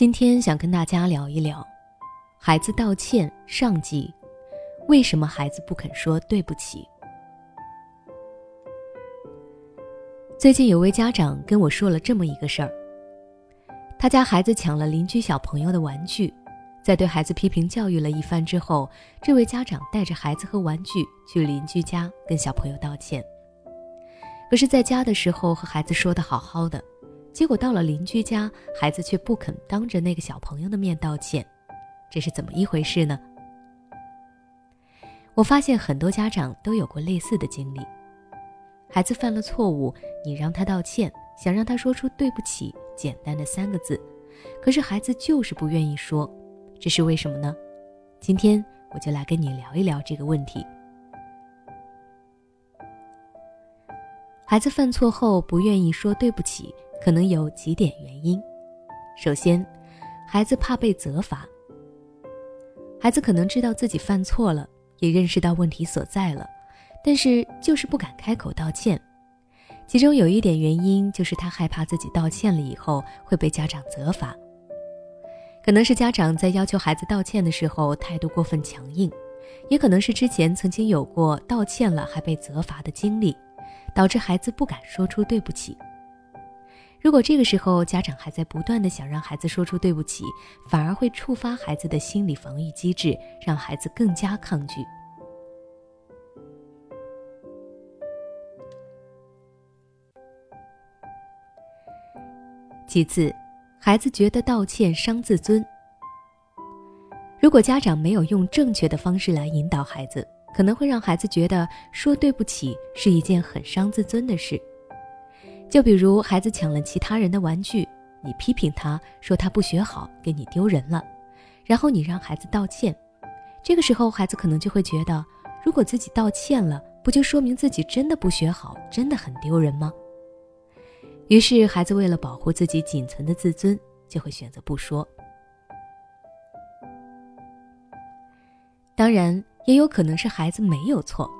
今天想跟大家聊一聊，孩子道歉上集，为什么孩子不肯说对不起？最近有位家长跟我说了这么一个事儿，他家孩子抢了邻居小朋友的玩具，在对孩子批评教育了一番之后，这位家长带着孩子和玩具去邻居家跟小朋友道歉。可是，在家的时候和孩子说的好好的。结果到了邻居家，孩子却不肯当着那个小朋友的面道歉，这是怎么一回事呢？我发现很多家长都有过类似的经历：孩子犯了错误，你让他道歉，想让他说出“对不起”简单的三个字，可是孩子就是不愿意说，这是为什么呢？今天我就来跟你聊一聊这个问题。孩子犯错后不愿意说对不起。可能有几点原因。首先，孩子怕被责罚。孩子可能知道自己犯错了，也认识到问题所在了，但是就是不敢开口道歉。其中有一点原因就是他害怕自己道歉了以后会被家长责罚。可能是家长在要求孩子道歉的时候态度过分强硬，也可能是之前曾经有过道歉了还被责罚的经历，导致孩子不敢说出对不起。如果这个时候家长还在不断的想让孩子说出对不起，反而会触发孩子的心理防御机制，让孩子更加抗拒。其次，孩子觉得道歉伤自尊。如果家长没有用正确的方式来引导孩子，可能会让孩子觉得说对不起是一件很伤自尊的事。就比如孩子抢了其他人的玩具，你批评他说他不学好，给你丢人了，然后你让孩子道歉，这个时候孩子可能就会觉得，如果自己道歉了，不就说明自己真的不学好，真的很丢人吗？于是孩子为了保护自己仅存的自尊，就会选择不说。当然，也有可能是孩子没有错。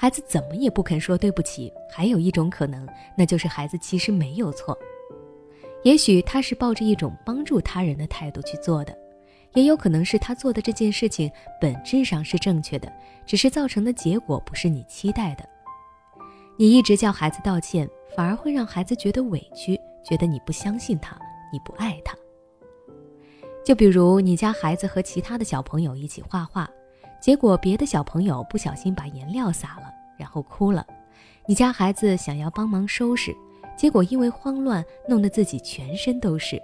孩子怎么也不肯说对不起，还有一种可能，那就是孩子其实没有错，也许他是抱着一种帮助他人的态度去做的，也有可能是他做的这件事情本质上是正确的，只是造成的结果不是你期待的。你一直叫孩子道歉，反而会让孩子觉得委屈，觉得你不相信他，你不爱他。就比如你家孩子和其他的小朋友一起画画。结果别的小朋友不小心把颜料洒了，然后哭了。你家孩子想要帮忙收拾，结果因为慌乱弄得自己全身都是。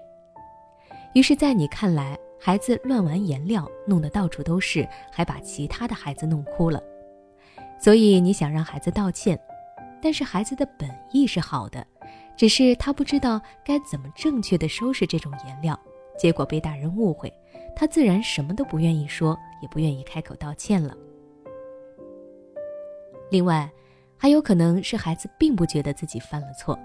于是，在你看来，孩子乱玩颜料，弄得到处都是，还把其他的孩子弄哭了。所以你想让孩子道歉，但是孩子的本意是好的，只是他不知道该怎么正确的收拾这种颜料，结果被大人误会。他自然什么都不愿意说，也不愿意开口道歉了。另外，还有可能是孩子并不觉得自己犯了错。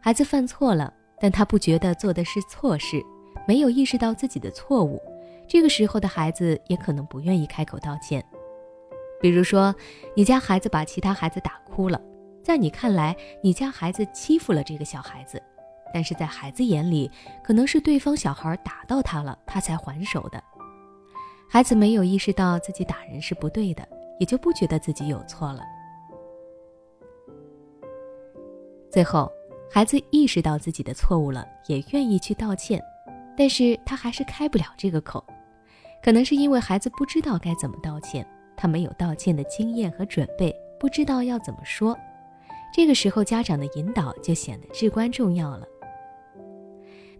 孩子犯错了，但他不觉得做的是错事，没有意识到自己的错误。这个时候的孩子也可能不愿意开口道歉。比如说，你家孩子把其他孩子打哭了，在你看来，你家孩子欺负了这个小孩子。但是在孩子眼里，可能是对方小孩打到他了，他才还手的。孩子没有意识到自己打人是不对的，也就不觉得自己有错了。最后，孩子意识到自己的错误了，也愿意去道歉，但是他还是开不了这个口，可能是因为孩子不知道该怎么道歉，他没有道歉的经验和准备，不知道要怎么说。这个时候，家长的引导就显得至关重要了。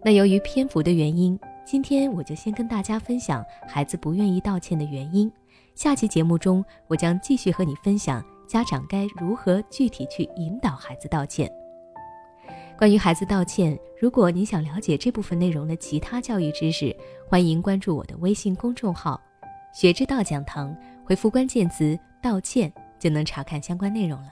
那由于篇幅的原因，今天我就先跟大家分享孩子不愿意道歉的原因。下期节目中，我将继续和你分享家长该如何具体去引导孩子道歉。关于孩子道歉，如果你想了解这部分内容的其他教育知识，欢迎关注我的微信公众号“学之道讲堂”，回复关键词“道歉”就能查看相关内容了。